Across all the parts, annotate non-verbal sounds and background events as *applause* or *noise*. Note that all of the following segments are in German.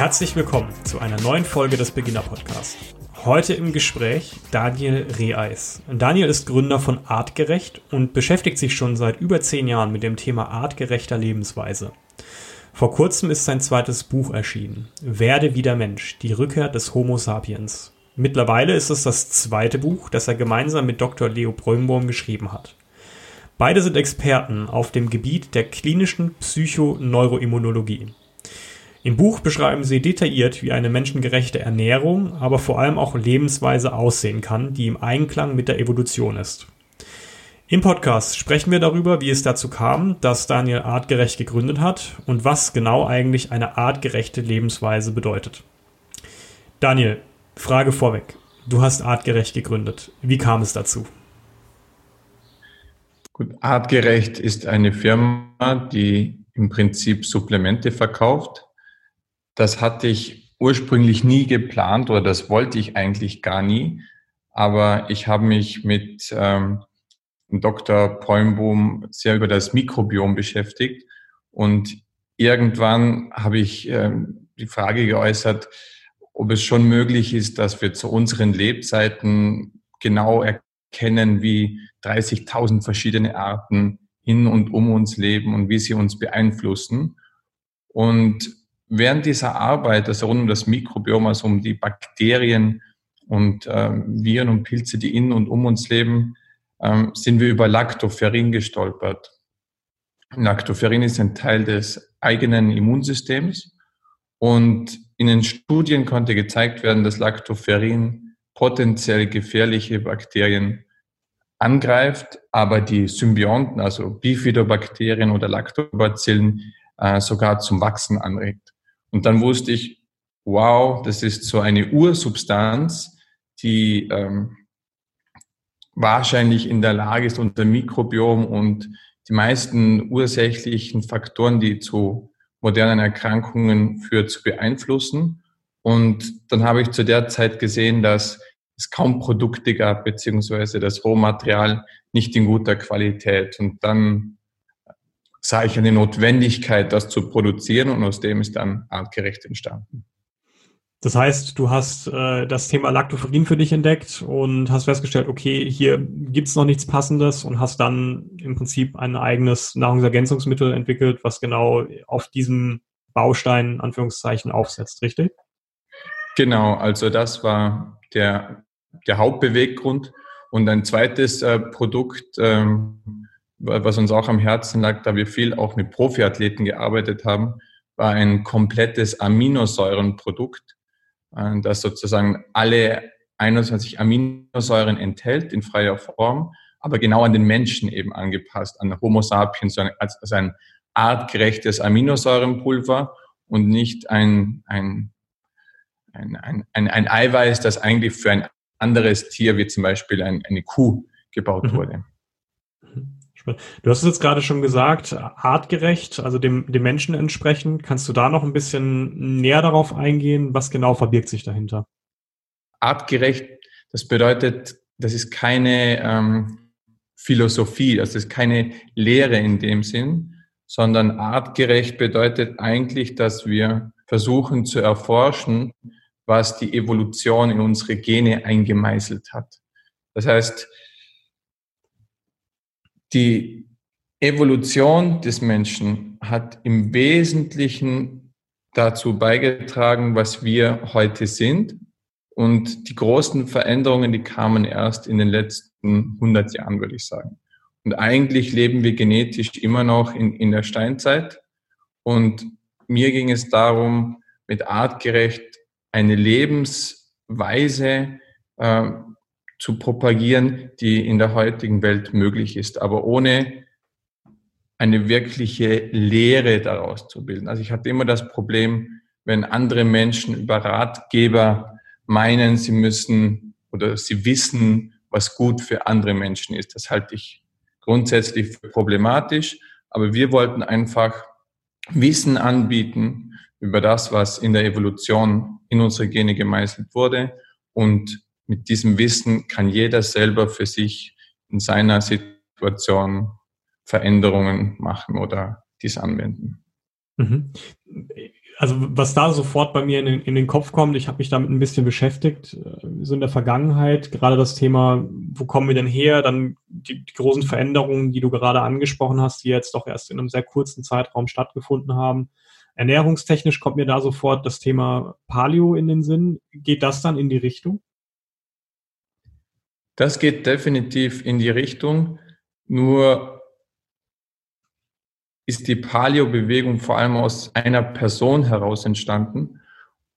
Herzlich willkommen zu einer neuen Folge des Beginner Podcasts. Heute im Gespräch Daniel Reeis. Daniel ist Gründer von Artgerecht und beschäftigt sich schon seit über zehn Jahren mit dem Thema artgerechter Lebensweise. Vor kurzem ist sein zweites Buch erschienen, Werde wieder Mensch, die Rückkehr des Homo sapiens. Mittlerweile ist es das zweite Buch, das er gemeinsam mit Dr. Leo Brömbohm geschrieben hat. Beide sind Experten auf dem Gebiet der klinischen Psychoneuroimmunologie. Im Buch beschreiben sie detailliert, wie eine menschengerechte Ernährung, aber vor allem auch Lebensweise aussehen kann, die im Einklang mit der Evolution ist. Im Podcast sprechen wir darüber, wie es dazu kam, dass Daniel artgerecht gegründet hat und was genau eigentlich eine artgerechte Lebensweise bedeutet. Daniel, Frage vorweg. Du hast artgerecht gegründet. Wie kam es dazu? Gut, artgerecht ist eine Firma, die im Prinzip Supplemente verkauft das hatte ich ursprünglich nie geplant oder das wollte ich eigentlich gar nie. Aber ich habe mich mit ähm, Dr. Poimboom sehr über das Mikrobiom beschäftigt und irgendwann habe ich ähm, die Frage geäußert, ob es schon möglich ist, dass wir zu unseren Lebzeiten genau erkennen, wie 30.000 verschiedene Arten in und um uns leben und wie sie uns beeinflussen. Und während dieser Arbeit, also rund um das Mikrobiom, also um die Bakterien und ähm, Viren und Pilze, die in und um uns leben, ähm, sind wir über Lactoferrin gestolpert. Lactoferrin ist ein Teil des eigenen Immunsystems und in den Studien konnte gezeigt werden, dass Lactoferrin potenziell gefährliche Bakterien angreift, aber die Symbionten, also Bifidobakterien oder Lactobacillen, äh, sogar zum Wachsen anregt. Und dann wusste ich, wow, das ist so eine Ursubstanz, die ähm, wahrscheinlich in der Lage ist, unser Mikrobiom und die meisten ursächlichen Faktoren, die zu modernen Erkrankungen führen, zu beeinflussen. Und dann habe ich zu der Zeit gesehen, dass es kaum Produkte gab, beziehungsweise das Rohmaterial nicht in guter Qualität. Und dann sah ich eine Notwendigkeit, das zu produzieren und aus dem ist dann artgerecht entstanden. Das heißt, du hast äh, das Thema Lactoferrin für dich entdeckt und hast festgestellt, okay, hier gibt's noch nichts Passendes und hast dann im Prinzip ein eigenes Nahrungsergänzungsmittel entwickelt, was genau auf diesem Baustein, Anführungszeichen, aufsetzt, richtig? Genau, also das war der, der Hauptbeweggrund. Und ein zweites äh, Produkt, ähm, was uns auch am Herzen lag, da wir viel auch mit Profiathleten gearbeitet haben, war ein komplettes Aminosäurenprodukt, äh, das sozusagen alle 21 Aminosäuren enthält in freier Form, aber genau an den Menschen eben angepasst, an Homo sapiens, also ein artgerechtes Aminosäurenpulver und nicht ein, ein, ein, ein, ein, ein Eiweiß, das eigentlich für ein anderes Tier, wie zum Beispiel ein, eine Kuh, gebaut mhm. Du hast es jetzt gerade schon gesagt, artgerecht, also dem, dem Menschen entsprechend. Kannst du da noch ein bisschen näher darauf eingehen? Was genau verbirgt sich dahinter? Artgerecht, das bedeutet, das ist keine ähm, Philosophie, das ist keine Lehre in dem Sinn, sondern artgerecht bedeutet eigentlich, dass wir versuchen zu erforschen, was die Evolution in unsere Gene eingemeißelt hat. Das heißt, die Evolution des Menschen hat im Wesentlichen dazu beigetragen, was wir heute sind. Und die großen Veränderungen, die kamen erst in den letzten 100 Jahren, würde ich sagen. Und eigentlich leben wir genetisch immer noch in, in der Steinzeit. Und mir ging es darum, mit artgerecht eine Lebensweise äh, zu propagieren, die in der heutigen Welt möglich ist, aber ohne eine wirkliche Lehre daraus zu bilden. Also ich hatte immer das Problem, wenn andere Menschen über Ratgeber meinen, sie müssen oder sie wissen, was gut für andere Menschen ist. Das halte ich grundsätzlich für problematisch. Aber wir wollten einfach Wissen anbieten über das, was in der Evolution in unsere Gene gemeißelt wurde. Und mit diesem Wissen kann jeder selber für sich in seiner Situation Veränderungen machen oder dies anwenden. Mhm. Also was da sofort bei mir in den, in den Kopf kommt, ich habe mich damit ein bisschen beschäftigt, äh, so in der Vergangenheit, gerade das Thema, wo kommen wir denn her, dann die, die großen Veränderungen, die du gerade angesprochen hast, die jetzt doch erst in einem sehr kurzen Zeitraum stattgefunden haben. Ernährungstechnisch kommt mir da sofort das Thema Paleo in den Sinn. Geht das dann in die Richtung? Das geht definitiv in die Richtung. Nur ist die Paleo-Bewegung vor allem aus einer Person heraus entstanden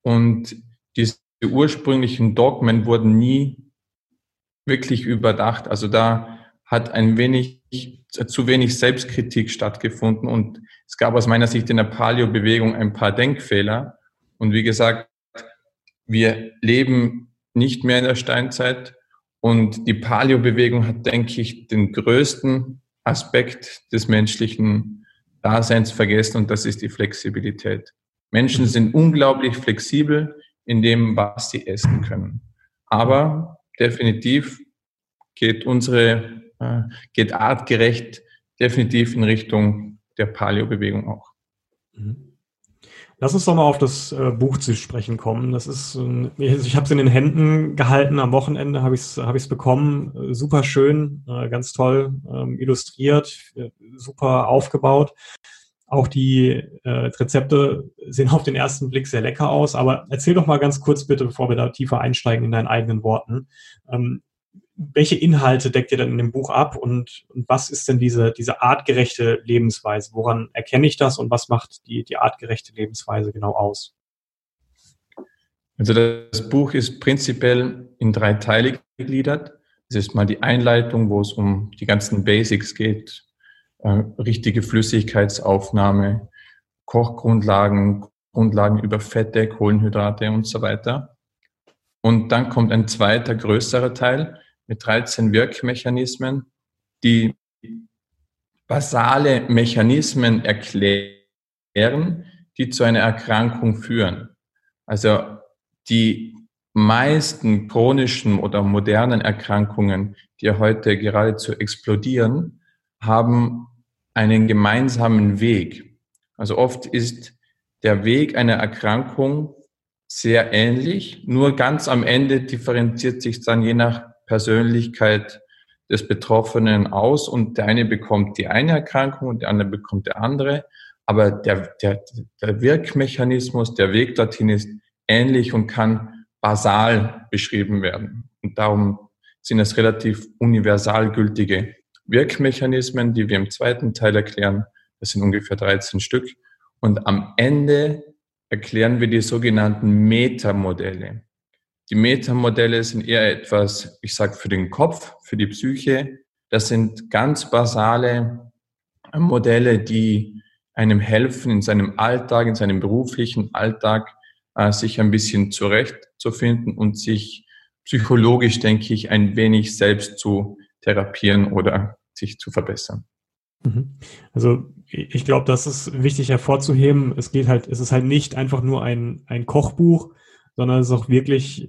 und diese ursprünglichen Dogmen wurden nie wirklich überdacht. Also da hat ein wenig zu wenig Selbstkritik stattgefunden und es gab aus meiner Sicht in der Paleo-Bewegung ein paar Denkfehler. Und wie gesagt, wir leben nicht mehr in der Steinzeit und die Paleo-Bewegung hat, denke ich, den größten Aspekt des menschlichen Daseins vergessen und das ist die Flexibilität. Menschen sind unglaublich flexibel in dem, was sie essen können. Aber definitiv geht unsere, äh, geht artgerecht definitiv in Richtung der Paleo-Bewegung auch. Mhm. Lass uns doch mal auf das äh, Buch zu sprechen kommen. Das ist, äh, ich habe es in den Händen gehalten. Am Wochenende habe ich es hab ich's bekommen. Äh, super schön, äh, ganz toll ähm, illustriert, äh, super aufgebaut. Auch die äh, Rezepte sehen auf den ersten Blick sehr lecker aus. Aber erzähl doch mal ganz kurz bitte, bevor wir da tiefer einsteigen in deinen eigenen Worten. Ähm, welche Inhalte deckt ihr dann in dem Buch ab und, und, was ist denn diese, diese artgerechte Lebensweise? Woran erkenne ich das und was macht die, die artgerechte Lebensweise genau aus? Also das Buch ist prinzipiell in drei Teile gegliedert. Es ist mal die Einleitung, wo es um die ganzen Basics geht, äh, richtige Flüssigkeitsaufnahme, Kochgrundlagen, Grundlagen über Fette, Kohlenhydrate und so weiter. Und dann kommt ein zweiter, größerer Teil, mit 13 Wirkmechanismen, die basale Mechanismen erklären, die zu einer Erkrankung führen. Also die meisten chronischen oder modernen Erkrankungen, die heute geradezu explodieren, haben einen gemeinsamen Weg. Also oft ist der Weg einer Erkrankung sehr ähnlich, nur ganz am Ende differenziert sich dann je nach Persönlichkeit des Betroffenen aus und der eine bekommt die eine Erkrankung und der andere bekommt der andere. Aber der, der, der Wirkmechanismus, der Weg dorthin ist ähnlich und kann basal beschrieben werden. Und darum sind es relativ universal gültige Wirkmechanismen, die wir im zweiten Teil erklären. Das sind ungefähr 13 Stück. Und am Ende erklären wir die sogenannten Metamodelle. Die Metamodelle sind eher etwas, ich sage, für den Kopf, für die Psyche. Das sind ganz basale Modelle, die einem helfen, in seinem Alltag, in seinem beruflichen Alltag, äh, sich ein bisschen zurechtzufinden und sich psychologisch, denke ich, ein wenig selbst zu therapieren oder sich zu verbessern. Mhm. Also ich glaube, das ist wichtig hervorzuheben. Es geht halt, es ist halt nicht einfach nur ein, ein Kochbuch, sondern es ist auch wirklich,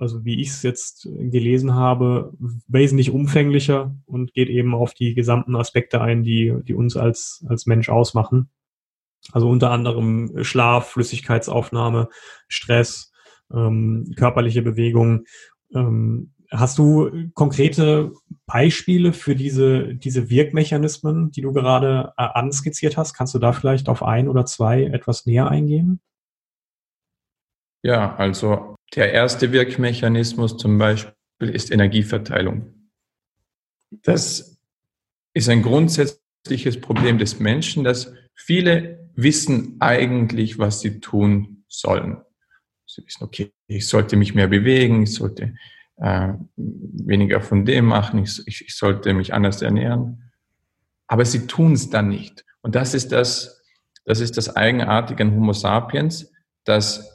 also wie ich es jetzt gelesen habe, wesentlich umfänglicher und geht eben auf die gesamten Aspekte ein, die, die uns als, als Mensch ausmachen. Also unter anderem Schlaf, Flüssigkeitsaufnahme, Stress, ähm, körperliche Bewegung. Ähm, hast du konkrete Beispiele für diese, diese Wirkmechanismen, die du gerade äh, anskizziert hast? Kannst du da vielleicht auf ein oder zwei etwas näher eingehen? Ja, also der erste Wirkmechanismus zum Beispiel ist Energieverteilung. Das ist ein grundsätzliches Problem des Menschen, dass viele wissen eigentlich, was sie tun sollen. Sie wissen, okay, ich sollte mich mehr bewegen, ich sollte äh, weniger von dem machen, ich, ich, sollte mich anders ernähren. Aber sie tun es dann nicht. Und das ist das, das ist das Eigenartige an Homo sapiens, dass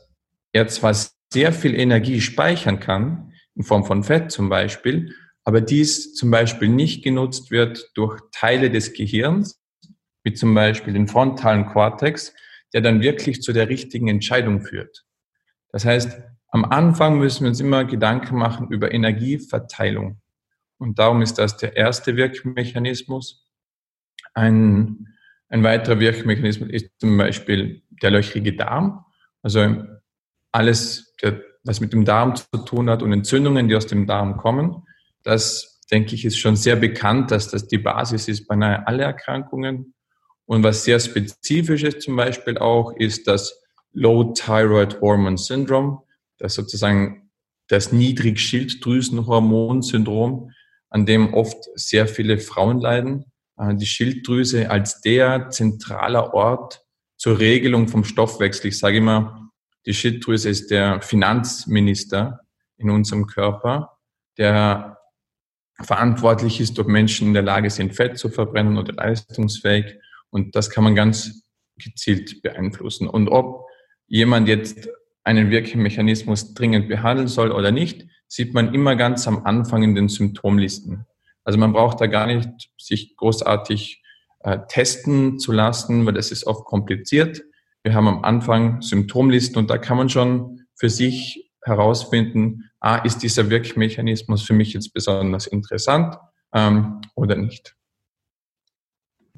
er zwar sehr viel Energie speichern kann, in Form von Fett zum Beispiel, aber dies zum Beispiel nicht genutzt wird durch Teile des Gehirns, wie zum Beispiel den frontalen Kortex, der dann wirklich zu der richtigen Entscheidung führt. Das heißt, am Anfang müssen wir uns immer Gedanken machen über Energieverteilung. Und darum ist das der erste Wirkmechanismus. Ein, ein weiterer Wirkmechanismus ist zum Beispiel der löchrige Darm. Also alles, was mit dem Darm zu tun hat und Entzündungen, die aus dem Darm kommen. Das, denke ich, ist schon sehr bekannt, dass das die Basis ist bei nahe alle Erkrankungen. Und was sehr spezifisch ist zum Beispiel auch, ist das Low Thyroid Hormone Syndrome, das sozusagen das Niedrigschilddrüsenhormonsyndrom, an dem oft sehr viele Frauen leiden. Äh, die Schilddrüse als der zentraler Ort zur Regelung vom Stoffwechsel. Ich sage immer, die Schilddrüse ist der Finanzminister in unserem Körper, der verantwortlich ist, ob Menschen in der Lage sind, Fett zu verbrennen oder leistungsfähig und das kann man ganz gezielt beeinflussen. Und ob jemand jetzt einen Wirkmechanismus dringend behandeln soll oder nicht, sieht man immer ganz am Anfang in den Symptomlisten. Also man braucht da gar nicht sich großartig äh, testen zu lassen, weil das ist oft kompliziert. Wir haben am Anfang Symptomlisten und da kann man schon für sich herausfinden, ah, ist dieser Wirkmechanismus für mich jetzt besonders interessant ähm, oder nicht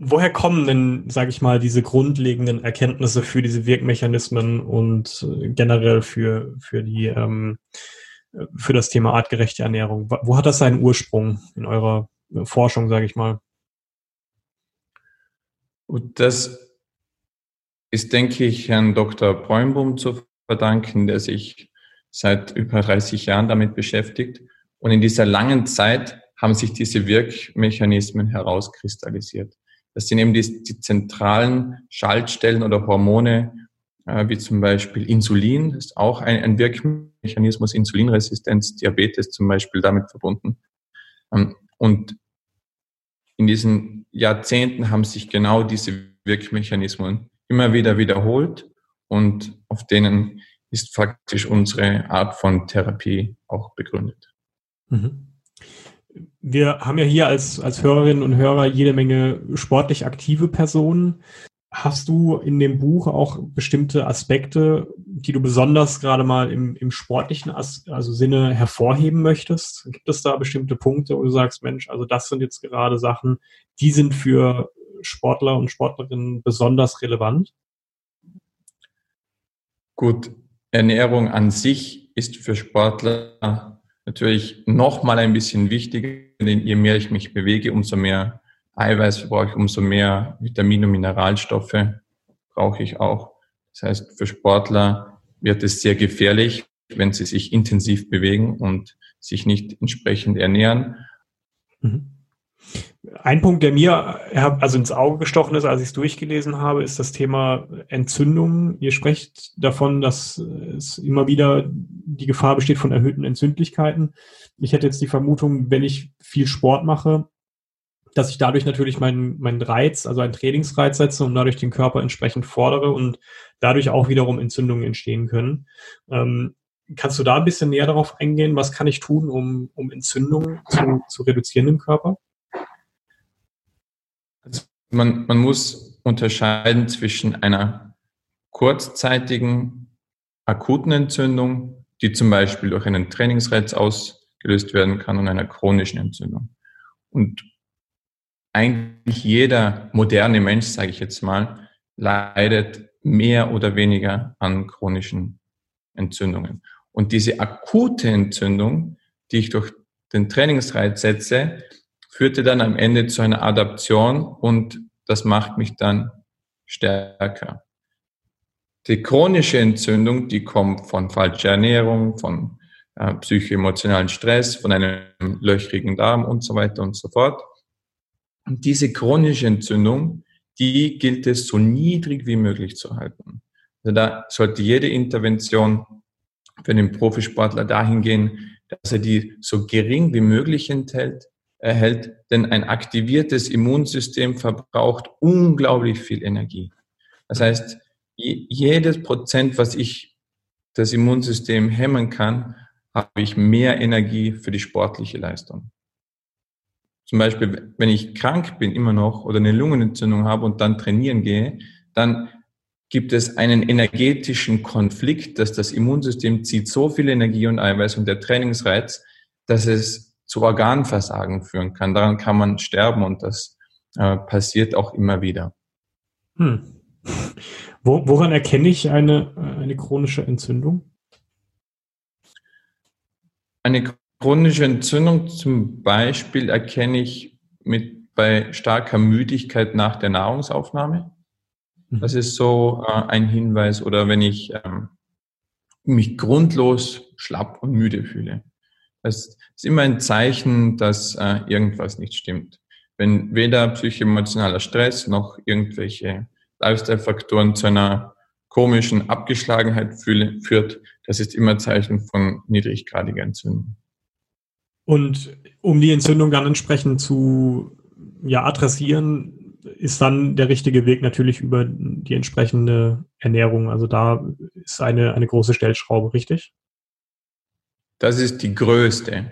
woher kommen denn, sage ich mal, diese grundlegenden Erkenntnisse für diese Wirkmechanismen und äh, generell für, für die ähm, für das Thema artgerechte Ernährung? Wo hat das seinen Ursprung in eurer Forschung, sage ich mal? Das ist, denke ich, Herrn Dr. Bräumbaum zu verdanken, der sich seit über 30 Jahren damit beschäftigt. Und in dieser langen Zeit haben sich diese Wirkmechanismen herauskristallisiert. Das sind eben die, die zentralen Schaltstellen oder Hormone, äh, wie zum Beispiel Insulin, das ist auch ein, ein Wirkmechanismus, Insulinresistenz, Diabetes zum Beispiel damit verbunden. Ähm, und in diesen Jahrzehnten haben sich genau diese Wirkmechanismen immer wieder wiederholt und auf denen ist faktisch unsere Art von Therapie auch begründet. Mhm wir haben ja hier als, als Hörerinnen und Hörer jede Menge sportlich aktive Personen. Hast du in dem Buch auch bestimmte Aspekte, die du besonders gerade mal im, im sportlichen As also Sinne hervorheben möchtest? Gibt es da bestimmte Punkte, wo du sagst, Mensch, also das sind jetzt gerade Sachen, die sind für Sportler und Sportlerinnen besonders relevant? Gut, Ernährung an sich ist für Sportler natürlich noch mal ein bisschen wichtiger, denn je mehr ich mich bewege, umso mehr Eiweiß brauche ich, umso mehr Vitamine und Mineralstoffe brauche ich auch. Das heißt, für Sportler wird es sehr gefährlich, wenn sie sich intensiv bewegen und sich nicht entsprechend ernähren. Mhm. Ein Punkt, der mir also ins Auge gestochen ist, als ich es durchgelesen habe, ist das Thema Entzündung. Ihr sprecht davon, dass es immer wieder die Gefahr besteht von erhöhten Entzündlichkeiten. Ich hätte jetzt die Vermutung, wenn ich viel Sport mache, dass ich dadurch natürlich meinen, meinen Reiz, also einen Trainingsreiz setze und dadurch den Körper entsprechend fordere und dadurch auch wiederum Entzündungen entstehen können. Ähm, kannst du da ein bisschen näher darauf eingehen? Was kann ich tun, um, um Entzündungen zu, zu reduzieren im Körper? Man, man muss unterscheiden zwischen einer kurzzeitigen akuten Entzündung, die zum Beispiel durch einen Trainingsreiz ausgelöst werden kann, und einer chronischen Entzündung. Und eigentlich jeder moderne Mensch, sage ich jetzt mal, leidet mehr oder weniger an chronischen Entzündungen. Und diese akute Entzündung, die ich durch den Trainingsreiz setze, führte dann am Ende zu einer Adaption und das macht mich dann stärker. Die chronische Entzündung, die kommt von falscher Ernährung, von äh, psychoemotionalen Stress, von einem löchrigen Darm und so weiter und so fort. Und diese chronische Entzündung, die gilt es so niedrig wie möglich zu halten. Also da sollte jede Intervention für den Profisportler dahin gehen, dass er die so gering wie möglich enthält, erhält, denn ein aktiviertes Immunsystem verbraucht unglaublich viel Energie. Das heißt, jedes Prozent, was ich das Immunsystem hemmen kann, habe ich mehr Energie für die sportliche Leistung. Zum Beispiel, wenn ich krank bin immer noch oder eine Lungenentzündung habe und dann trainieren gehe, dann gibt es einen energetischen Konflikt, dass das Immunsystem zieht so viel Energie und Eiweiß und der Trainingsreiz, dass es zu Organversagen führen kann. Daran kann man sterben und das äh, passiert auch immer wieder. Hm. Wo, woran erkenne ich eine, eine chronische Entzündung? Eine chronische Entzündung zum Beispiel erkenne ich mit, bei starker Müdigkeit nach der Nahrungsaufnahme. Mhm. Das ist so äh, ein Hinweis. Oder wenn ich ähm, mich grundlos schlapp und müde fühle. Das ist immer ein Zeichen, dass äh, irgendwas nicht stimmt. Wenn weder psychoemotionaler Stress noch irgendwelche Lifestyle-Faktoren zu einer komischen Abgeschlagenheit fühle, führt, das ist immer Zeichen von niedriggradiger Entzündung. Und um die Entzündung dann entsprechend zu ja, adressieren, ist dann der richtige Weg natürlich über die entsprechende Ernährung. Also da ist eine, eine große Stellschraube, richtig? Das ist die größte.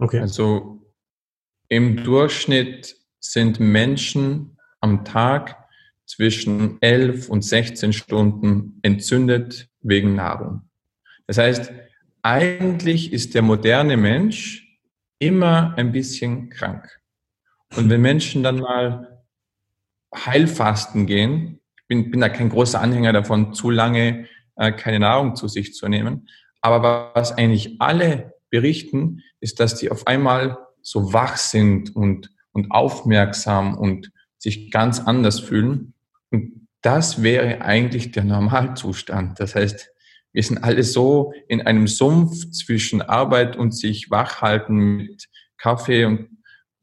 Okay. Also im Durchschnitt sind Menschen am Tag zwischen 11 und 16 Stunden entzündet wegen Nahrung. Das heißt, eigentlich ist der moderne Mensch immer ein bisschen krank. Und wenn Menschen dann mal Heilfasten gehen, ich bin, bin da kein großer Anhänger davon, zu lange äh, keine Nahrung zu sich zu nehmen, aber was eigentlich alle berichten, ist, dass die auf einmal so wach sind und, und aufmerksam und sich ganz anders fühlen. Und das wäre eigentlich der Normalzustand. Das heißt, wir sind alle so in einem Sumpf zwischen Arbeit und sich wachhalten mit Kaffee und,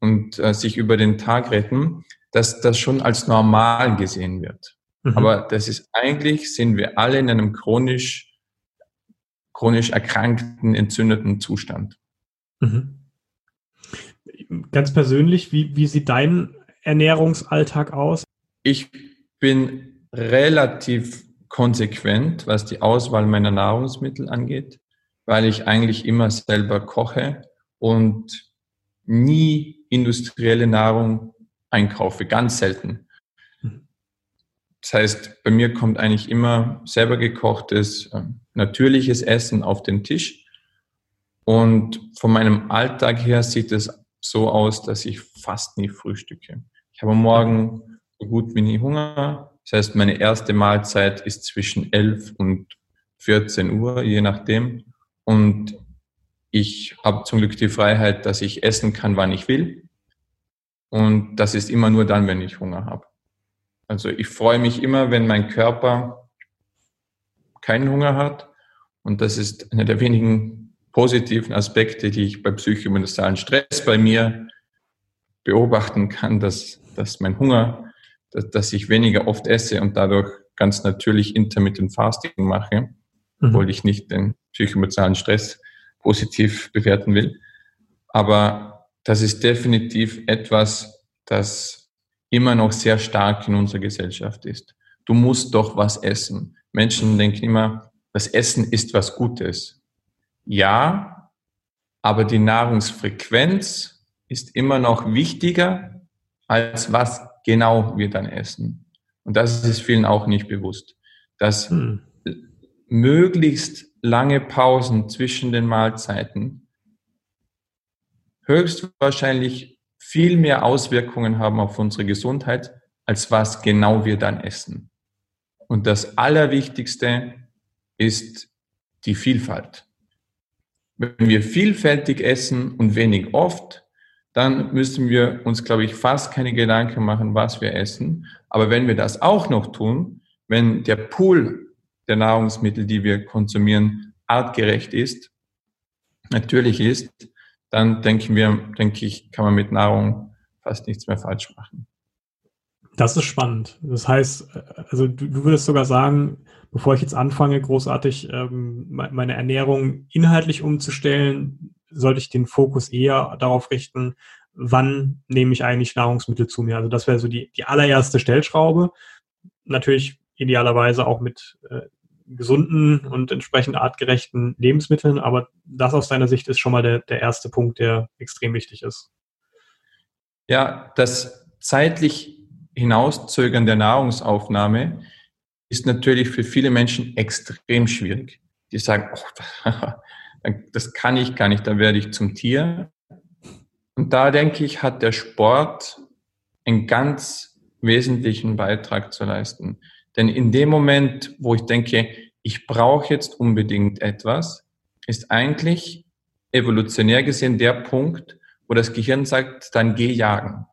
und äh, sich über den Tag retten, dass das schon als normal gesehen wird. Mhm. Aber das ist eigentlich, sind wir alle in einem chronisch, chronisch erkrankten, entzündeten Zustand. Mhm. Ganz persönlich, wie, wie sieht dein Ernährungsalltag aus? Ich bin relativ konsequent, was die Auswahl meiner Nahrungsmittel angeht, weil ich eigentlich immer selber koche und nie industrielle Nahrung einkaufe, ganz selten. Das heißt, bei mir kommt eigentlich immer selber gekochtes, ähm, natürliches Essen auf den Tisch. Und von meinem Alltag her sieht es so aus, dass ich fast nie frühstücke. Ich habe morgen so gut wie nie Hunger. Das heißt, meine erste Mahlzeit ist zwischen 11 und 14 Uhr, je nachdem. Und ich habe zum Glück die Freiheit, dass ich essen kann, wann ich will. Und das ist immer nur dann, wenn ich Hunger habe. Also ich freue mich immer, wenn mein Körper keinen Hunger hat. Und das ist einer der wenigen positiven Aspekte, die ich bei psychomonossalen Stress bei mir beobachten kann, dass, dass mein Hunger dass, dass ich weniger oft esse und dadurch ganz natürlich Intermittent Fasting mache, mhm. obwohl ich nicht den psychoemotionalen Stress positiv bewerten will. Aber das ist definitiv etwas, das immer noch sehr stark in unserer Gesellschaft ist. Du musst doch was essen. Menschen denken immer, das Essen ist was Gutes. Ja, aber die Nahrungsfrequenz ist immer noch wichtiger als was genau wir dann essen. Und das ist vielen auch nicht bewusst, dass hm. möglichst lange Pausen zwischen den Mahlzeiten höchstwahrscheinlich viel mehr Auswirkungen haben auf unsere Gesundheit, als was genau wir dann essen. Und das Allerwichtigste ist die Vielfalt. Wenn wir vielfältig essen und wenig oft, dann müssen wir uns, glaube ich, fast keine Gedanken machen, was wir essen. Aber wenn wir das auch noch tun, wenn der Pool der Nahrungsmittel, die wir konsumieren, artgerecht ist, natürlich ist, dann denken wir, denke ich, kann man mit Nahrung fast nichts mehr falsch machen. Das ist spannend. Das heißt, also du, würdest sogar sagen, bevor ich jetzt anfange, großartig ähm, meine Ernährung inhaltlich umzustellen, sollte ich den Fokus eher darauf richten, wann nehme ich eigentlich Nahrungsmittel zu mir. Also das wäre so die, die allererste Stellschraube. Natürlich idealerweise auch mit, äh, gesunden und entsprechend artgerechten Lebensmitteln. Aber das aus deiner Sicht ist schon mal der, der erste Punkt, der extrem wichtig ist. Ja, das zeitlich Hinauszögern der Nahrungsaufnahme ist natürlich für viele Menschen extrem schwierig. Die sagen, oh, *laughs* das kann ich gar nicht, da werde ich zum Tier. Und da denke ich, hat der Sport einen ganz wesentlichen Beitrag zu leisten. Denn in dem Moment, wo ich denke, ich brauche jetzt unbedingt etwas, ist eigentlich evolutionär gesehen der Punkt, wo das Gehirn sagt, dann geh jagen.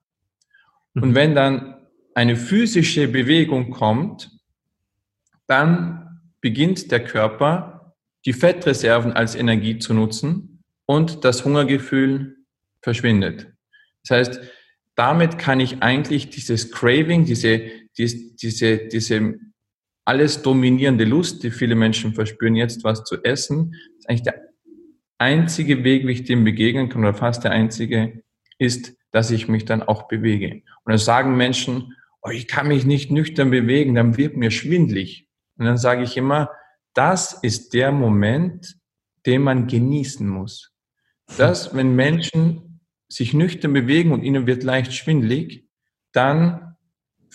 Und mhm. wenn dann eine physische Bewegung kommt, dann beginnt der Körper, die Fettreserven als Energie zu nutzen und das Hungergefühl verschwindet. Das heißt, damit kann ich eigentlich dieses Craving, diese, diese, diese, diese alles dominierende Lust, die viele Menschen verspüren, jetzt was zu essen, ist eigentlich der einzige Weg, wie ich dem begegnen kann, oder fast der einzige, ist, dass ich mich dann auch bewege. Und dann sagen Menschen, oh, ich kann mich nicht nüchtern bewegen, dann wird mir schwindlig. Und dann sage ich immer, das ist der Moment, den man genießen muss. Dass, wenn Menschen sich nüchtern bewegen und ihnen wird leicht schwindlig, dann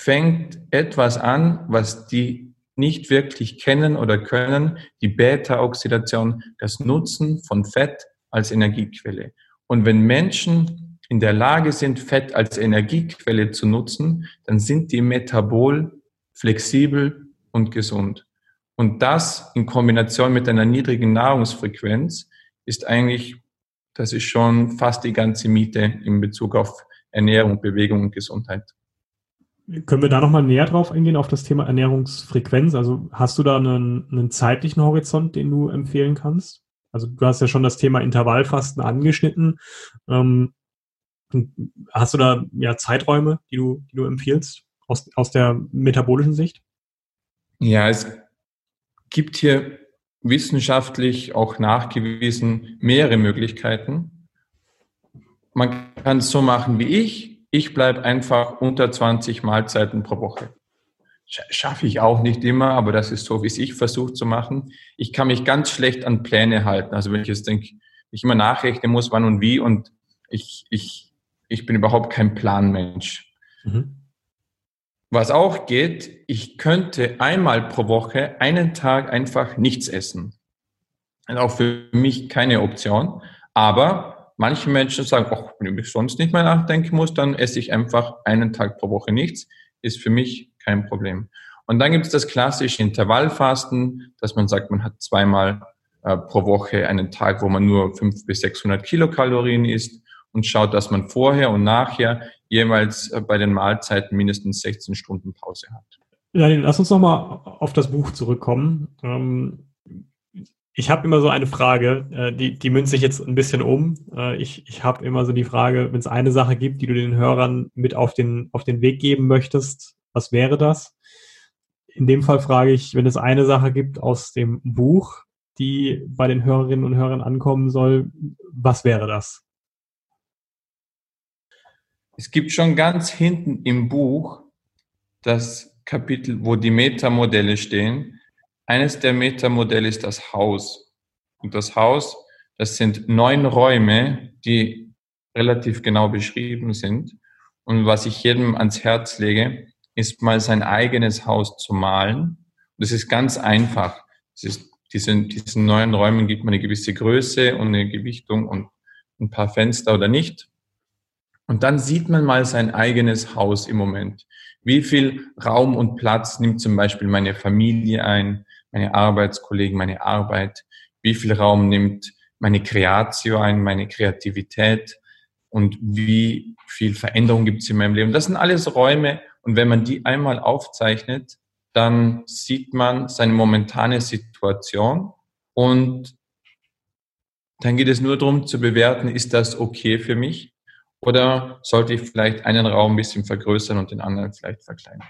fängt etwas an, was die nicht wirklich kennen oder können, die Beta-Oxidation, das Nutzen von Fett als Energiequelle. Und wenn Menschen in der Lage sind, Fett als Energiequelle zu nutzen, dann sind die metabol flexibel und gesund. Und das in Kombination mit einer niedrigen Nahrungsfrequenz ist eigentlich, das ist schon fast die ganze Miete in Bezug auf Ernährung, Bewegung und Gesundheit. Können wir da nochmal näher drauf eingehen, auf das Thema Ernährungsfrequenz? Also hast du da einen, einen zeitlichen Horizont, den du empfehlen kannst? Also du hast ja schon das Thema Intervallfasten angeschnitten. Ähm, hast du da ja Zeiträume, die du, die du empfiehlst aus, aus der metabolischen Sicht? Ja, es gibt hier wissenschaftlich auch nachgewiesen mehrere Möglichkeiten. Man kann es so machen wie ich. Ich bleibe einfach unter 20 Mahlzeiten pro Woche. Schaffe ich auch nicht immer, aber das ist so, wie es ich versuche zu machen. Ich kann mich ganz schlecht an Pläne halten. Also wenn ich jetzt denke, ich immer nachrechnen muss, wann und wie und ich, ich, ich bin überhaupt kein Planmensch. Mhm. Was auch geht, ich könnte einmal pro Woche einen Tag einfach nichts essen. Ist auch für mich keine Option. Aber manche Menschen sagen, ach, wenn ich sonst nicht mehr nachdenken muss, dann esse ich einfach einen Tag pro Woche nichts. Ist für mich kein Problem. Und dann gibt es das klassische Intervallfasten, dass man sagt, man hat zweimal äh, pro Woche einen Tag, wo man nur 500 bis 600 Kilokalorien isst und schaut, dass man vorher und nachher jeweils äh, bei den Mahlzeiten mindestens 16 Stunden Pause hat. Ja, lass uns nochmal auf das Buch zurückkommen. Ähm, ich habe immer so eine Frage, äh, die, die münze ich jetzt ein bisschen um. Äh, ich ich habe immer so die Frage, wenn es eine Sache gibt, die du den Hörern mit auf den, auf den Weg geben möchtest, was wäre das? In dem Fall frage ich, wenn es eine Sache gibt aus dem Buch, die bei den Hörerinnen und Hörern ankommen soll, was wäre das? Es gibt schon ganz hinten im Buch das Kapitel, wo die Metamodelle stehen. Eines der Metamodelle ist das Haus. Und das Haus, das sind neun Räume, die relativ genau beschrieben sind. Und was ich jedem ans Herz lege, ist mal sein eigenes Haus zu malen. Und das ist ganz einfach. Es ist, diesen, diesen neuen Räumen gibt man eine gewisse Größe und eine Gewichtung und ein paar Fenster oder nicht. Und dann sieht man mal sein eigenes Haus im Moment. Wie viel Raum und Platz nimmt zum Beispiel meine Familie ein, meine Arbeitskollegen, meine Arbeit? Wie viel Raum nimmt meine Kreatio ein, meine Kreativität? Und wie viel Veränderung gibt es in meinem Leben? Das sind alles Räume. Und wenn man die einmal aufzeichnet, dann sieht man seine momentane Situation und dann geht es nur darum zu bewerten, ist das okay für mich? Oder sollte ich vielleicht einen Raum ein bisschen vergrößern und den anderen vielleicht verkleinern?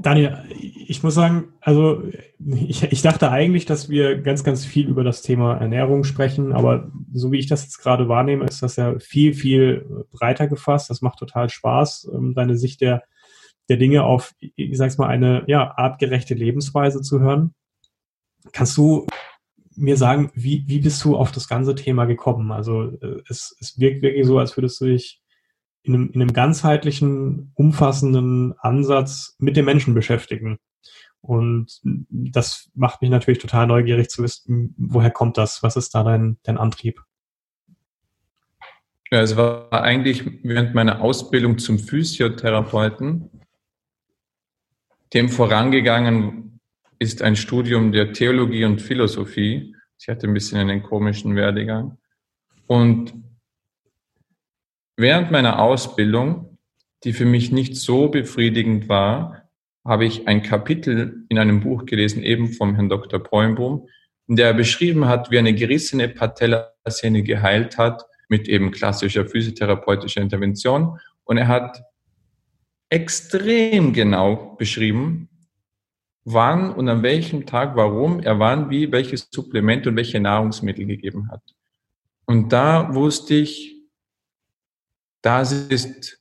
Daniel, ich muss sagen, also ich, ich, dachte eigentlich, dass wir ganz, ganz viel über das Thema Ernährung sprechen, aber so wie ich das jetzt gerade wahrnehme, ist das ja viel, viel breiter gefasst. Das macht total Spaß, ähm, deine Sicht der, der Dinge auf, ich sag's mal, eine ja, artgerechte Lebensweise zu hören. Kannst du mir sagen, wie, wie bist du auf das ganze Thema gekommen? Also äh, es, es wirkt wirklich so, als würdest du dich in einem, in einem ganzheitlichen, umfassenden Ansatz mit dem Menschen beschäftigen. Und das macht mich natürlich total neugierig zu wissen, woher kommt das? Was ist da dein, dein Antrieb? Ja, es war eigentlich während meiner Ausbildung zum Physiotherapeuten. Dem vorangegangen ist ein Studium der Theologie und Philosophie. Ich hatte ein bisschen einen komischen Werdegang. Und während meiner Ausbildung, die für mich nicht so befriedigend war, habe ich ein Kapitel in einem Buch gelesen, eben vom Herrn Dr. Bräumbohm, in der er beschrieben hat, wie eine gerissene Patellasehne geheilt hat mit eben klassischer physiotherapeutischer Intervention. Und er hat extrem genau beschrieben, wann und an welchem Tag, warum er wann, wie, welches Supplement und welche Nahrungsmittel gegeben hat. Und da wusste ich, das ist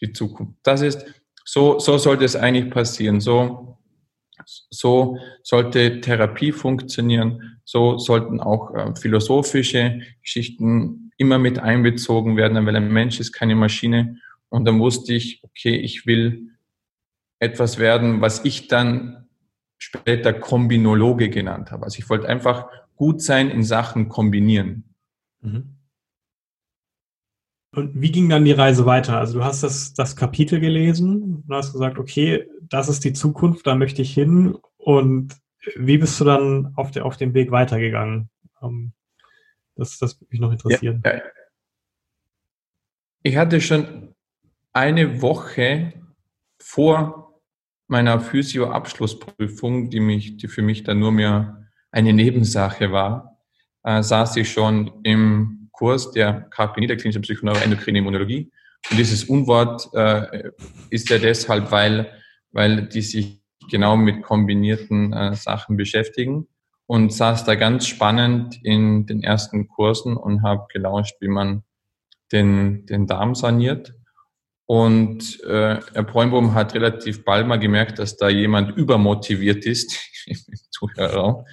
die Zukunft. Das ist, so, so sollte es eigentlich passieren. So, so sollte Therapie funktionieren. So sollten auch äh, philosophische Geschichten immer mit einbezogen werden, weil ein Mensch ist keine Maschine. Und dann wusste ich, okay, ich will etwas werden, was ich dann später Kombinologe genannt habe. Also ich wollte einfach gut sein in Sachen kombinieren. Mhm. Und wie ging dann die Reise weiter? Also du hast das, das Kapitel gelesen und hast gesagt, okay, das ist die Zukunft, da möchte ich hin. Und wie bist du dann auf, der, auf dem Weg weitergegangen? Ähm, das, das würde mich noch interessieren. Ja, ja. Ich hatte schon eine Woche vor meiner Physio-Abschlussprüfung, die, mich, die für mich dann nur mehr eine Nebensache war, äh, saß ich schon im Kurs der KPNI, der klinischen Psychoneuroendokrine Immunologie. Und dieses Unwort äh, ist ja deshalb, weil, weil die sich genau mit kombinierten äh, Sachen beschäftigen und saß da ganz spannend in den ersten Kursen und habe gelauscht, wie man den, den Darm saniert. Und äh, Herr Bräumbohm hat relativ bald mal gemerkt, dass da jemand übermotiviert ist *laughs* im Zuhörerraum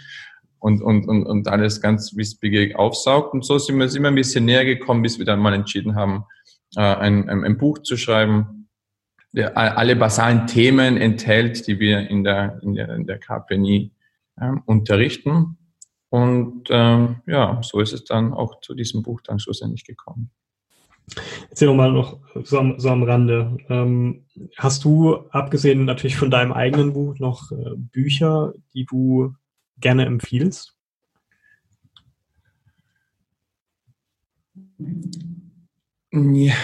und, und, und, und alles ganz wissbegierig aufsaugt. Und so sind wir immer ein bisschen näher gekommen, bis wir dann mal entschieden haben, äh, ein, ein, ein Buch zu schreiben, der alle basalen Themen enthält, die wir in der, in der, in der KPNI äh, unterrichten. Und ähm, ja, so ist es dann auch zu diesem Buch dann schlussendlich gekommen. Erzähl doch mal noch so am, so am Rande. Ähm, hast du, abgesehen natürlich von deinem eigenen Buch, noch äh, Bücher, die du gerne empfiehlst? Ja,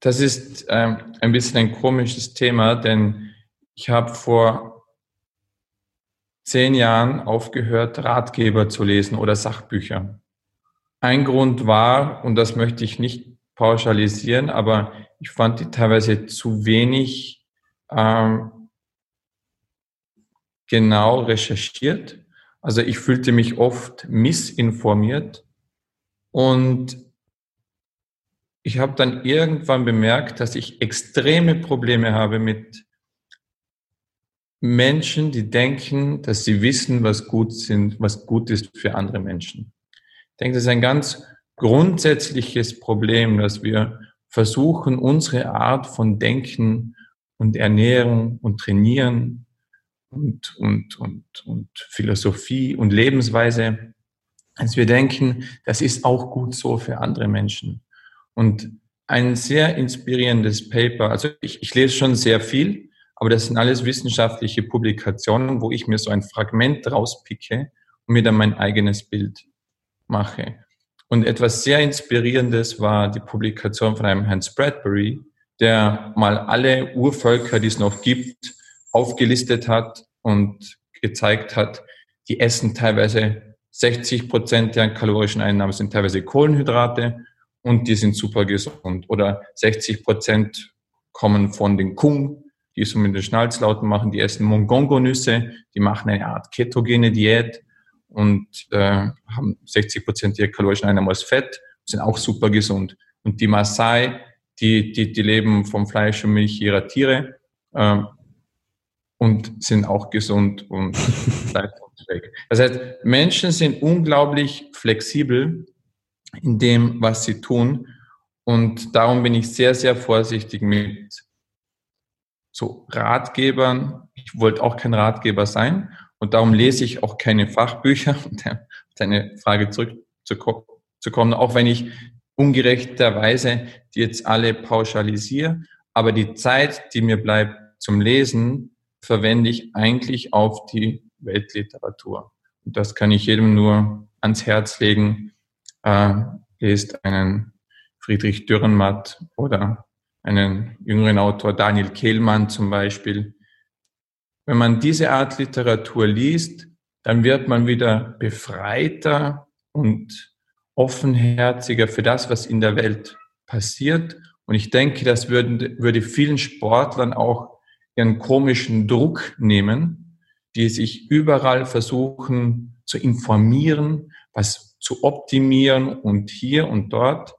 das ist ähm, ein bisschen ein komisches Thema, denn ich habe vor zehn Jahren aufgehört, Ratgeber zu lesen oder Sachbücher. Ein Grund war, und das möchte ich nicht pauschalisieren, aber ich fand die teilweise zu wenig ähm, genau recherchiert also ich fühlte mich oft missinformiert und ich habe dann irgendwann bemerkt, dass ich extreme Probleme habe mit Menschen, die denken, dass sie wissen, was gut sind, was gut ist für andere Menschen. Ich denke, das ist ein ganz grundsätzliches Problem, dass wir versuchen, unsere Art von Denken und Ernährung und Trainieren und, und, und, und Philosophie und Lebensweise, als wir denken, das ist auch gut so für andere Menschen. Und ein sehr inspirierendes Paper, also ich, ich lese schon sehr viel, aber das sind alles wissenschaftliche Publikationen, wo ich mir so ein Fragment rauspicke und mir dann mein eigenes Bild mache. Und etwas sehr Inspirierendes war die Publikation von einem Hans Bradbury, der mal alle Urvölker, die es noch gibt, aufgelistet hat und gezeigt hat, die essen teilweise 60 Prozent der kalorischen Einnahmen sind teilweise Kohlenhydrate und die sind super gesund. Oder 60 Prozent kommen von den Kung, die so mit den Schnalzlauten machen, die essen Mongongo-Nüsse, die machen eine Art ketogene Diät und äh, haben 60 Prozent der kalorischen Einnahmen aus Fett, sind auch super gesund. Und die Maasai, die, die, die leben vom Fleisch und Milch ihrer Tiere ähm, und sind auch gesund und *laughs* leistungsfähig. Das heißt, Menschen sind unglaublich flexibel in dem, was sie tun. Und darum bin ich sehr, sehr vorsichtig mit so Ratgebern. Ich wollte auch kein Ratgeber sein und darum lese ich auch keine Fachbücher, um deine Frage zurückzukommen, auch wenn ich ungerechterweise die jetzt alle pauschalisiere. Aber die Zeit, die mir bleibt zum Lesen, verwende ich eigentlich auf die Weltliteratur. Und das kann ich jedem nur ans Herz legen. Äh, lest einen Friedrich Dürrenmatt oder einen jüngeren Autor, Daniel Kehlmann zum Beispiel. Wenn man diese Art Literatur liest, dann wird man wieder befreiter und offenherziger für das, was in der Welt passiert. Und ich denke, das würde, würde vielen Sportlern auch ihren komischen Druck nehmen, die sich überall versuchen zu informieren, was zu optimieren und hier und dort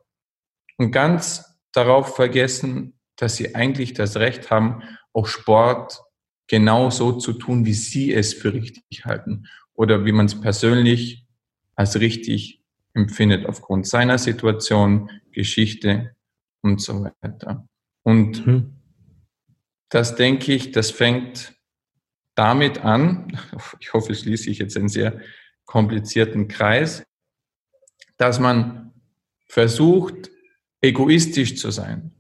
und ganz darauf vergessen, dass sie eigentlich das Recht haben, auch Sport genau so zu tun, wie sie es für richtig halten oder wie man es persönlich als richtig empfindet aufgrund seiner Situation, Geschichte und so weiter. Und mhm. Das denke ich, das fängt damit an, ich hoffe, es schließe ich jetzt einen sehr komplizierten Kreis, dass man versucht, egoistisch zu sein.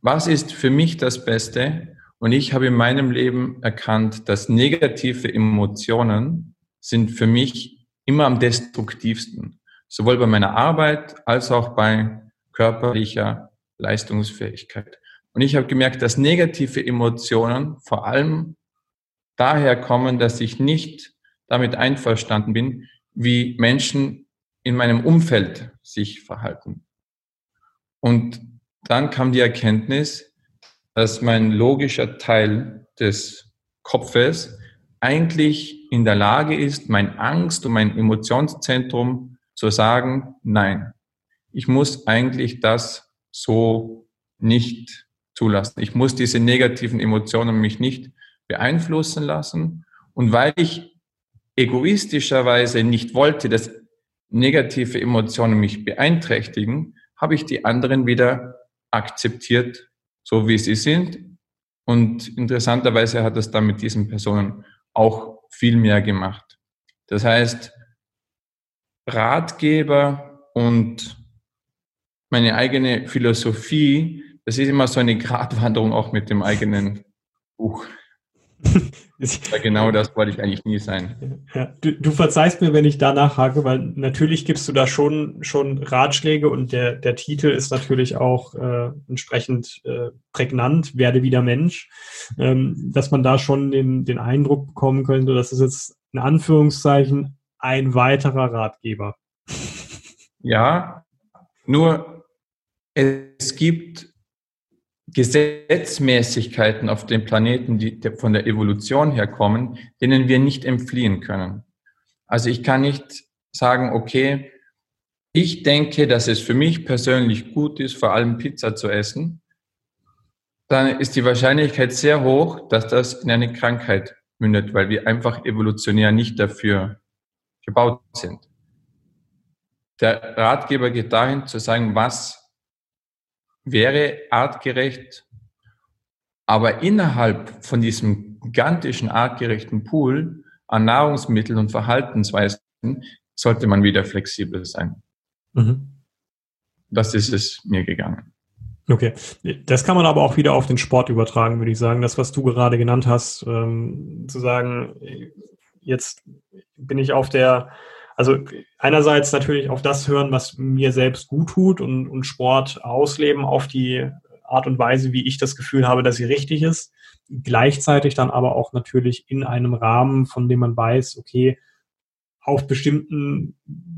Was ist für mich das Beste? Und ich habe in meinem Leben erkannt, dass negative Emotionen sind für mich immer am destruktivsten. Sowohl bei meiner Arbeit als auch bei körperlicher Leistungsfähigkeit. Und ich habe gemerkt, dass negative Emotionen vor allem daher kommen, dass ich nicht damit einverstanden bin, wie Menschen in meinem Umfeld sich verhalten. Und dann kam die Erkenntnis, dass mein logischer Teil des Kopfes eigentlich in der Lage ist, mein Angst und mein Emotionszentrum zu sagen, nein, ich muss eigentlich das so nicht zulassen. Ich muss diese negativen Emotionen mich nicht beeinflussen lassen. Und weil ich egoistischerweise nicht wollte, dass negative Emotionen mich beeinträchtigen, habe ich die anderen wieder akzeptiert, so wie sie sind. Und interessanterweise hat es dann mit diesen Personen auch viel mehr gemacht. Das heißt, Ratgeber und meine eigene Philosophie, das ist immer so eine Gratwanderung auch mit dem eigenen Buch. *laughs* Ja, genau das wollte ich eigentlich nie sein. Ja, du, du, verzeihst mir, wenn ich da nachhake, weil natürlich gibst du da schon, schon Ratschläge und der, der Titel ist natürlich auch äh, entsprechend äh, prägnant, werde wieder Mensch, ähm, dass man da schon den, den Eindruck bekommen könnte, das ist jetzt in Anführungszeichen ein weiterer Ratgeber. Ja, nur es gibt Gesetzmäßigkeiten auf dem Planeten, die von der Evolution herkommen, denen wir nicht entfliehen können. Also ich kann nicht sagen, okay, ich denke, dass es für mich persönlich gut ist, vor allem Pizza zu essen, dann ist die Wahrscheinlichkeit sehr hoch, dass das in eine Krankheit mündet, weil wir einfach evolutionär nicht dafür gebaut sind. Der Ratgeber geht dahin zu sagen, was wäre artgerecht, aber innerhalb von diesem gigantischen artgerechten Pool an Nahrungsmitteln und Verhaltensweisen sollte man wieder flexibel sein. Mhm. Das ist es mir gegangen. Okay, das kann man aber auch wieder auf den Sport übertragen, würde ich sagen. Das, was du gerade genannt hast, ähm, zu sagen, jetzt bin ich auf der also einerseits natürlich auf das hören, was mir selbst gut tut und, und Sport ausleben auf die Art und Weise, wie ich das Gefühl habe, dass sie richtig ist. Gleichzeitig dann aber auch natürlich in einem Rahmen, von dem man weiß, okay, auf bestimmten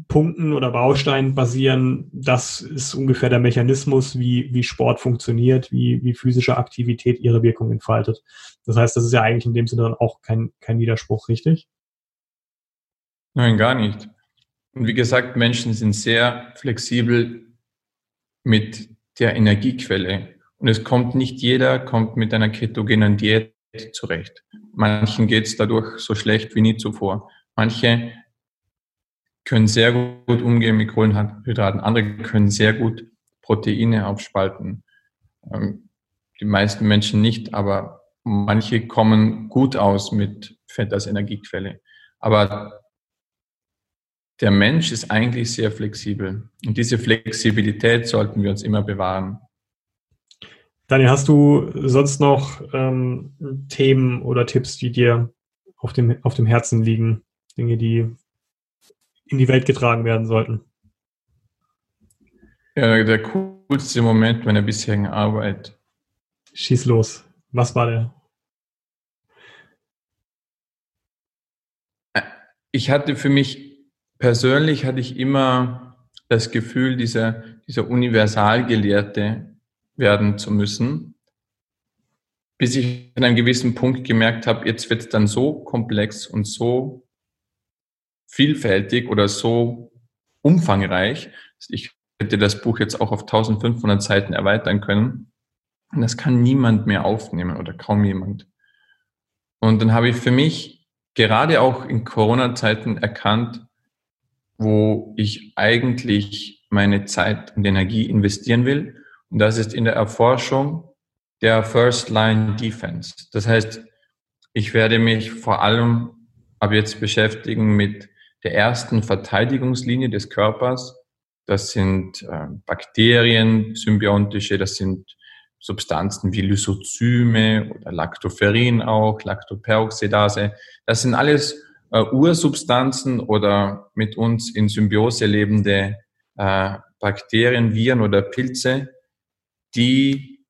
Punkten oder Bausteinen basieren, das ist ungefähr der Mechanismus, wie, wie Sport funktioniert, wie, wie physische Aktivität ihre Wirkung entfaltet. Das heißt, das ist ja eigentlich in dem Sinne dann auch kein, kein Widerspruch, richtig? Nein, gar nicht. Und wie gesagt, Menschen sind sehr flexibel mit der Energiequelle. Und es kommt nicht jeder, kommt mit einer ketogenen Diät zurecht. Manchen geht es dadurch so schlecht wie nie zuvor. Manche können sehr gut umgehen mit Kohlenhydraten, andere können sehr gut Proteine aufspalten. Ähm, die meisten Menschen nicht, aber manche kommen gut aus mit Fett als Energiequelle. Aber der Mensch ist eigentlich sehr flexibel. Und diese Flexibilität sollten wir uns immer bewahren. Daniel, hast du sonst noch ähm, Themen oder Tipps, die dir auf dem, auf dem Herzen liegen? Dinge, die in die Welt getragen werden sollten? Ja, der coolste Moment meiner bisherigen Arbeit. Schieß los. Was war der? Ich hatte für mich persönlich hatte ich immer das Gefühl, dieser, dieser Universalgelehrte werden zu müssen, bis ich an einem gewissen Punkt gemerkt habe, jetzt wird es dann so komplex und so vielfältig oder so umfangreich. Ich hätte das Buch jetzt auch auf 1500 Seiten erweitern können. Und das kann niemand mehr aufnehmen oder kaum jemand. Und dann habe ich für mich gerade auch in Corona-Zeiten erkannt, wo ich eigentlich meine Zeit und Energie investieren will. Und das ist in der Erforschung der First Line Defense. Das heißt, ich werde mich vor allem ab jetzt beschäftigen mit der ersten Verteidigungslinie des Körpers. Das sind äh, Bakterien, symbiontische, das sind Substanzen wie Lysozyme oder Lactoferrin auch, Lactoperoxidase. Das sind alles äh, Ursubstanzen oder mit uns in Symbiose lebende äh, Bakterien, Viren oder Pilze, die,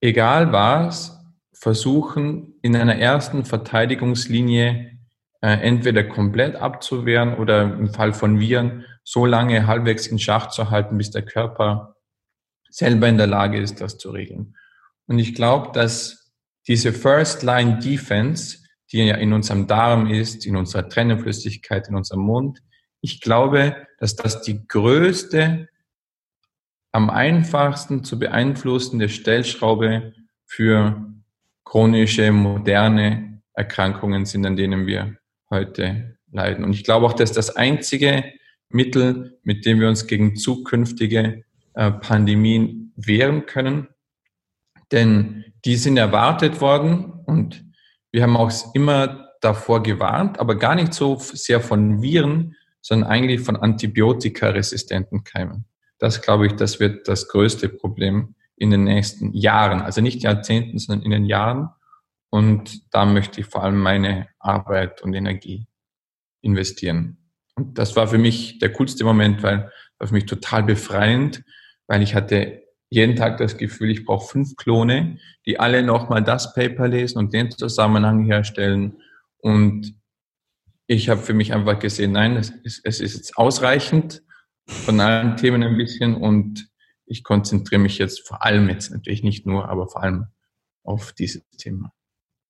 egal was, versuchen in einer ersten Verteidigungslinie äh, entweder komplett abzuwehren oder im Fall von Viren so lange halbwegs in Schach zu halten, bis der Körper selber in der Lage ist, das zu regeln. Und ich glaube, dass diese First Line Defense, die ja in unserem Darm ist, in unserer Trennflüssigkeit, in unserem Mund, ich glaube, dass das die größte, am einfachsten zu beeinflussende Stellschraube für chronische, moderne Erkrankungen sind, an denen wir heute leiden. Und ich glaube auch, dass das einzige Mittel, mit dem wir uns gegen zukünftige äh, Pandemien wehren können. Denn die sind erwartet worden und wir haben auch immer davor gewarnt, aber gar nicht so sehr von Viren, sondern eigentlich von antibiotikaresistenten Keimen. Das glaube ich, das wird das größte Problem in den nächsten Jahren, also nicht Jahrzehnten, sondern in den Jahren. Und da möchte ich vor allem meine Arbeit und Energie investieren. Und das war für mich der coolste Moment, weil war für mich total befreiend, weil ich hatte jeden Tag das Gefühl, ich brauche fünf Klone, die alle nochmal das Paper lesen und den Zusammenhang herstellen. Und ich habe für mich einfach gesehen, nein, es ist, es ist jetzt ausreichend von allen Themen ein bisschen und ich konzentriere mich jetzt vor allem jetzt natürlich nicht nur, aber vor allem auf dieses Thema.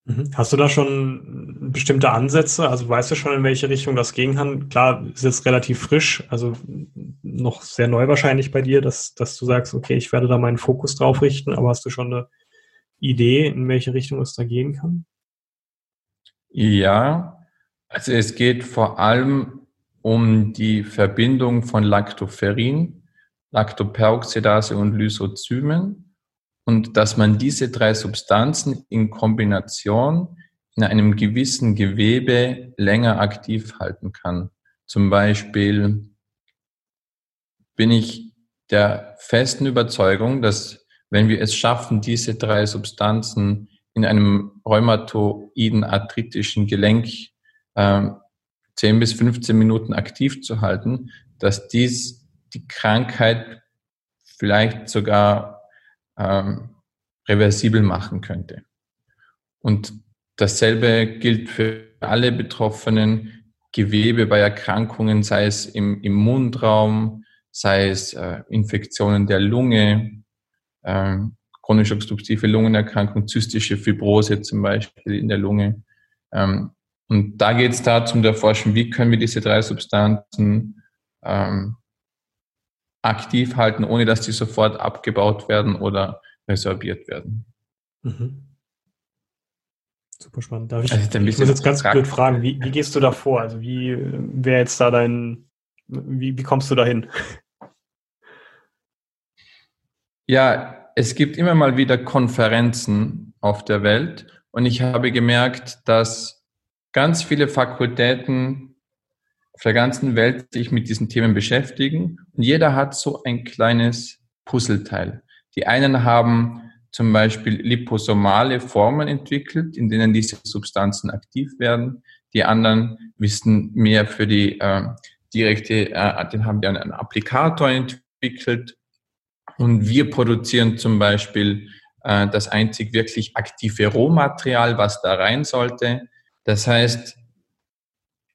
Mhm. Hast du da schon bestimmte Ansätze? Also weißt du schon, in welche Richtung das gehen kann? Klar, ist jetzt relativ frisch, also noch sehr neu wahrscheinlich bei dir, dass, dass du sagst, okay, ich werde da meinen Fokus drauf richten, aber hast du schon eine Idee, in welche Richtung es da gehen kann? Ja, also es geht vor allem um die Verbindung von Lactoferrin, Lactoperoxidase und Lysozymen und dass man diese drei Substanzen in Kombination in einem gewissen Gewebe länger aktiv halten kann. Zum Beispiel bin ich der festen Überzeugung, dass wenn wir es schaffen, diese drei Substanzen in einem rheumatoiden arthritischen Gelenk äh, 10 bis 15 Minuten aktiv zu halten, dass dies die Krankheit vielleicht sogar ähm, reversibel machen könnte. Und dasselbe gilt für alle betroffenen Gewebe bei Erkrankungen, sei es im, im Mundraum, sei es äh, Infektionen der Lunge, äh, chronisch obstruktive Lungenerkrankung, zystische Fibrose zum Beispiel in der Lunge. Ähm, und da geht es darum zu erforschen, wie können wir diese drei Substanzen ähm, aktiv halten, ohne dass die sofort abgebaut werden oder resorbiert werden. Mhm. Super spannend. Darf ich, also ich muss jetzt ganz blöd fragen, wie, wie gehst du da vor? Also wie wäre jetzt da dein, wie, wie kommst du da hin? Ja, es gibt immer mal wieder Konferenzen auf der Welt und ich habe gemerkt, dass ganz viele Fakultäten auf der ganzen Welt sich mit diesen Themen beschäftigen und jeder hat so ein kleines Puzzleteil. Die einen haben zum Beispiel liposomale Formen entwickelt, in denen diese Substanzen aktiv werden. Die anderen wissen mehr für die äh, direkte, äh, den haben wir einen Applikator entwickelt. Und wir produzieren zum Beispiel äh, das einzig wirklich aktive Rohmaterial, was da rein sollte. Das heißt,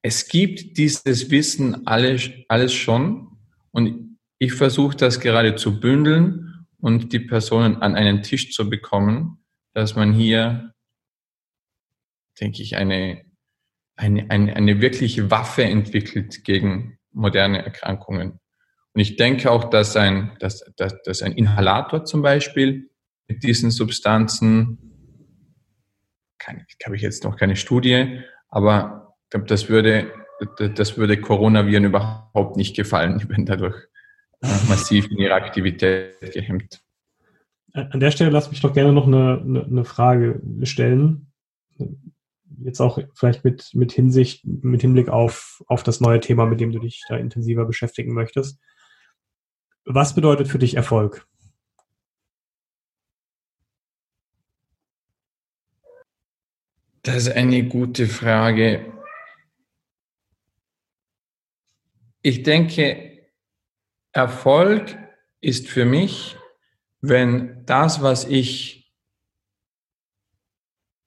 es gibt dieses Wissen alles, alles schon und ich versuche das gerade zu bündeln und die Personen an einen Tisch zu bekommen, dass man hier, denke ich, eine, eine, eine, eine wirkliche Waffe entwickelt gegen moderne Erkrankungen. Und ich denke auch, dass ein, dass, dass, dass ein Inhalator zum Beispiel mit diesen Substanzen, keine, habe ich jetzt noch keine Studie, aber glaube, das würde, das würde Coronaviren überhaupt nicht gefallen, *laughs* wenn dadurch massiv in ihrer Aktivität gehemmt. An der Stelle lass mich doch gerne noch eine, eine, eine Frage stellen. Jetzt auch vielleicht mit, mit Hinsicht, mit Hinblick auf, auf das neue Thema, mit dem du dich da intensiver beschäftigen möchtest. Was bedeutet für dich Erfolg? Das ist eine gute Frage. Ich denke, Erfolg ist für mich, wenn das, was ich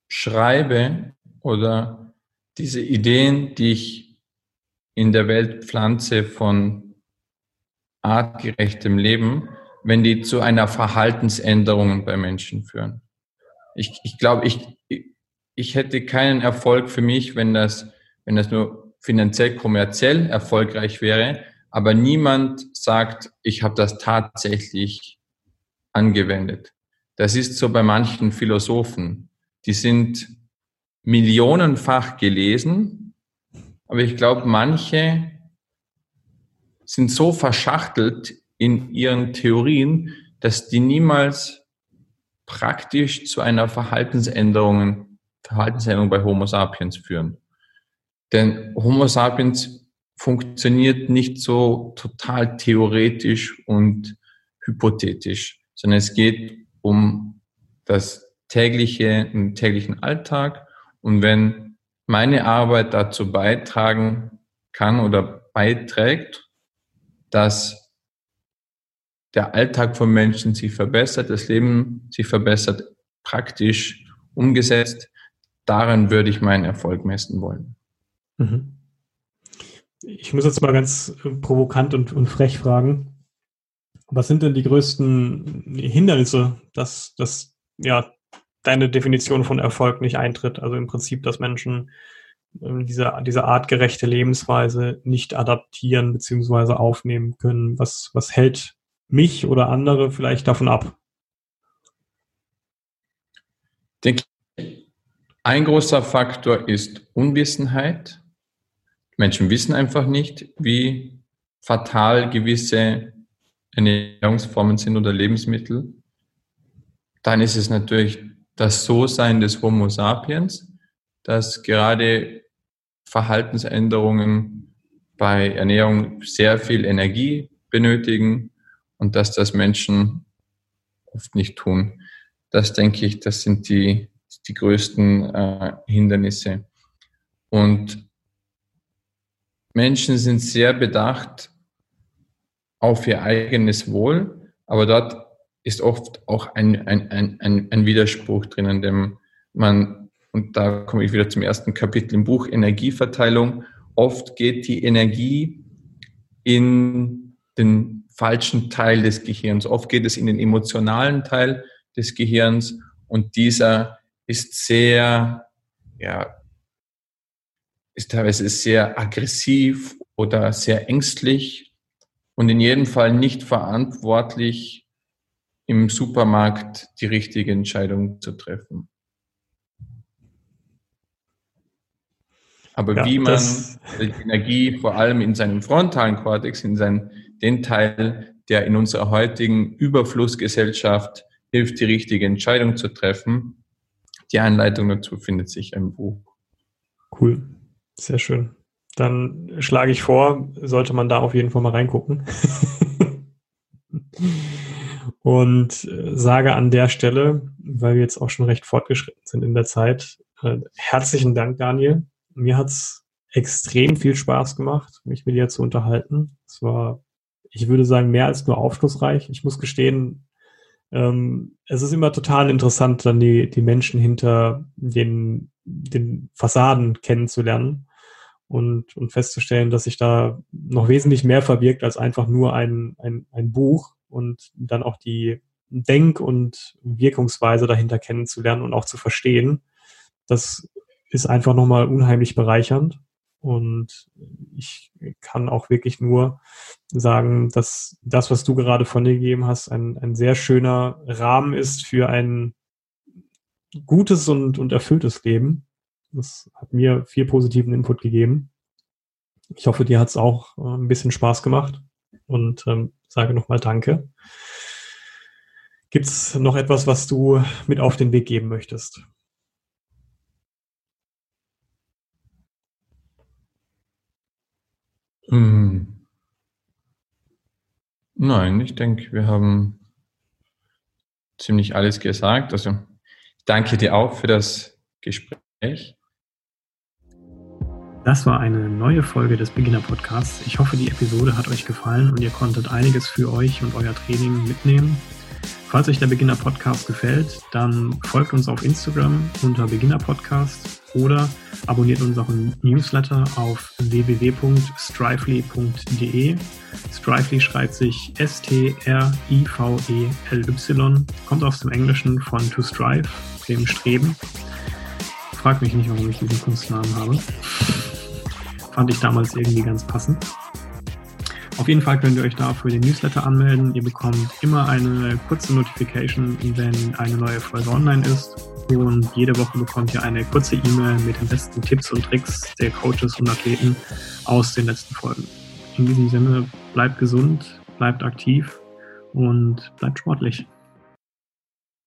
schreibe oder diese Ideen, die ich in der Welt pflanze von artgerechtem Leben, wenn die zu einer Verhaltensänderung bei Menschen führen. Ich, ich glaube, ich, ich hätte keinen Erfolg für mich, wenn das, wenn das nur finanziell, kommerziell erfolgreich wäre, aber niemand sagt, ich habe das tatsächlich angewendet. Das ist so bei manchen Philosophen. Die sind millionenfach gelesen, aber ich glaube, manche sind so verschachtelt in ihren Theorien, dass die niemals praktisch zu einer Verhaltensänderung, Verhaltensänderung bei Homo sapiens führen. Denn Homo sapiens funktioniert nicht so total theoretisch und hypothetisch, sondern es geht um das tägliche, den täglichen Alltag. Und wenn meine Arbeit dazu beitragen kann oder beiträgt, dass der Alltag von Menschen sich verbessert, das Leben sich verbessert, praktisch umgesetzt, daran würde ich meinen Erfolg messen wollen. Mhm ich muss jetzt mal ganz äh, provokant und, und frech fragen. Was sind denn die größten Hindernisse, dass, dass ja, deine Definition von Erfolg nicht eintritt? Also im Prinzip, dass Menschen ähm, diese, diese artgerechte Lebensweise nicht adaptieren bzw. aufnehmen können. Was, was hält mich oder andere vielleicht davon ab? Ich denke, ein großer Faktor ist Unwissenheit. Menschen wissen einfach nicht, wie fatal gewisse Ernährungsformen sind oder Lebensmittel. Dann ist es natürlich das So-Sein des Homo sapiens, dass gerade Verhaltensänderungen bei Ernährung sehr viel Energie benötigen und dass das Menschen oft nicht tun. Das denke ich, das sind die, die größten äh, Hindernisse. Und Menschen sind sehr bedacht auf ihr eigenes Wohl, aber dort ist oft auch ein, ein, ein, ein Widerspruch drinnen, dem man, und da komme ich wieder zum ersten Kapitel im Buch, Energieverteilung, oft geht die Energie in den falschen Teil des Gehirns. Oft geht es in den emotionalen Teil des Gehirns und dieser ist sehr ja, ist teilweise sehr aggressiv oder sehr ängstlich. und in jedem Fall nicht verantwortlich, im Supermarkt die richtige Entscheidung zu treffen. Aber ja, wie man die Energie vor allem in seinem frontalen Kortex, in seinen, den Teil, der in unserer heutigen Überflussgesellschaft hilft, die richtige Entscheidung zu treffen, die Anleitung dazu findet sich im Buch. Cool, sehr schön. Dann schlage ich vor, sollte man da auf jeden Fall mal reingucken. *laughs* Und äh, sage an der Stelle, weil wir jetzt auch schon recht fortgeschritten sind in der Zeit, äh, herzlichen Dank, Daniel. Mir hat's extrem viel Spaß gemacht, mich mit dir zu unterhalten. Es war, ich würde sagen, mehr als nur aufschlussreich. Ich muss gestehen, ähm, es ist immer total interessant, dann die, die Menschen hinter den, den Fassaden kennenzulernen und, und festzustellen, dass sich da noch wesentlich mehr verbirgt als einfach nur ein, ein, ein Buch und dann auch die Denk- und Wirkungsweise dahinter kennenzulernen und auch zu verstehen. Das ist einfach nochmal unheimlich bereichernd. Und ich kann auch wirklich nur sagen, dass das, was du gerade von dir gegeben hast, ein, ein sehr schöner Rahmen ist für ein gutes und, und erfülltes Leben. Das hat mir viel positiven Input gegeben. Ich hoffe, dir hat es auch äh, ein bisschen Spaß gemacht und ähm, sage nochmal Danke. Gibt es noch etwas, was du mit auf den Weg geben möchtest? Hm. Nein, ich denke, wir haben ziemlich alles gesagt. Also danke dir auch für das Gespräch. Das war eine neue Folge des Beginner Podcasts. Ich hoffe, die Episode hat euch gefallen und ihr konntet einiges für euch und euer Training mitnehmen. Falls euch der Beginner Podcast gefällt, dann folgt uns auf Instagram unter Beginner Podcast oder abonniert unseren Newsletter auf www.strively.de. Strively schreibt sich S-T-R-I-V-E-L-Y, kommt aus dem Englischen von to strive, dem Streben. Frag mich nicht, warum ich diesen Kunstnamen habe. Fand ich damals irgendwie ganz passend. Auf jeden Fall könnt ihr euch da für den Newsletter anmelden. Ihr bekommt immer eine kurze Notification, wenn eine neue Folge online ist. Und jede Woche bekommt ihr eine kurze E-Mail mit den besten Tipps und Tricks der Coaches und Athleten aus den letzten Folgen. In diesem Sinne, bleibt gesund, bleibt aktiv und bleibt sportlich.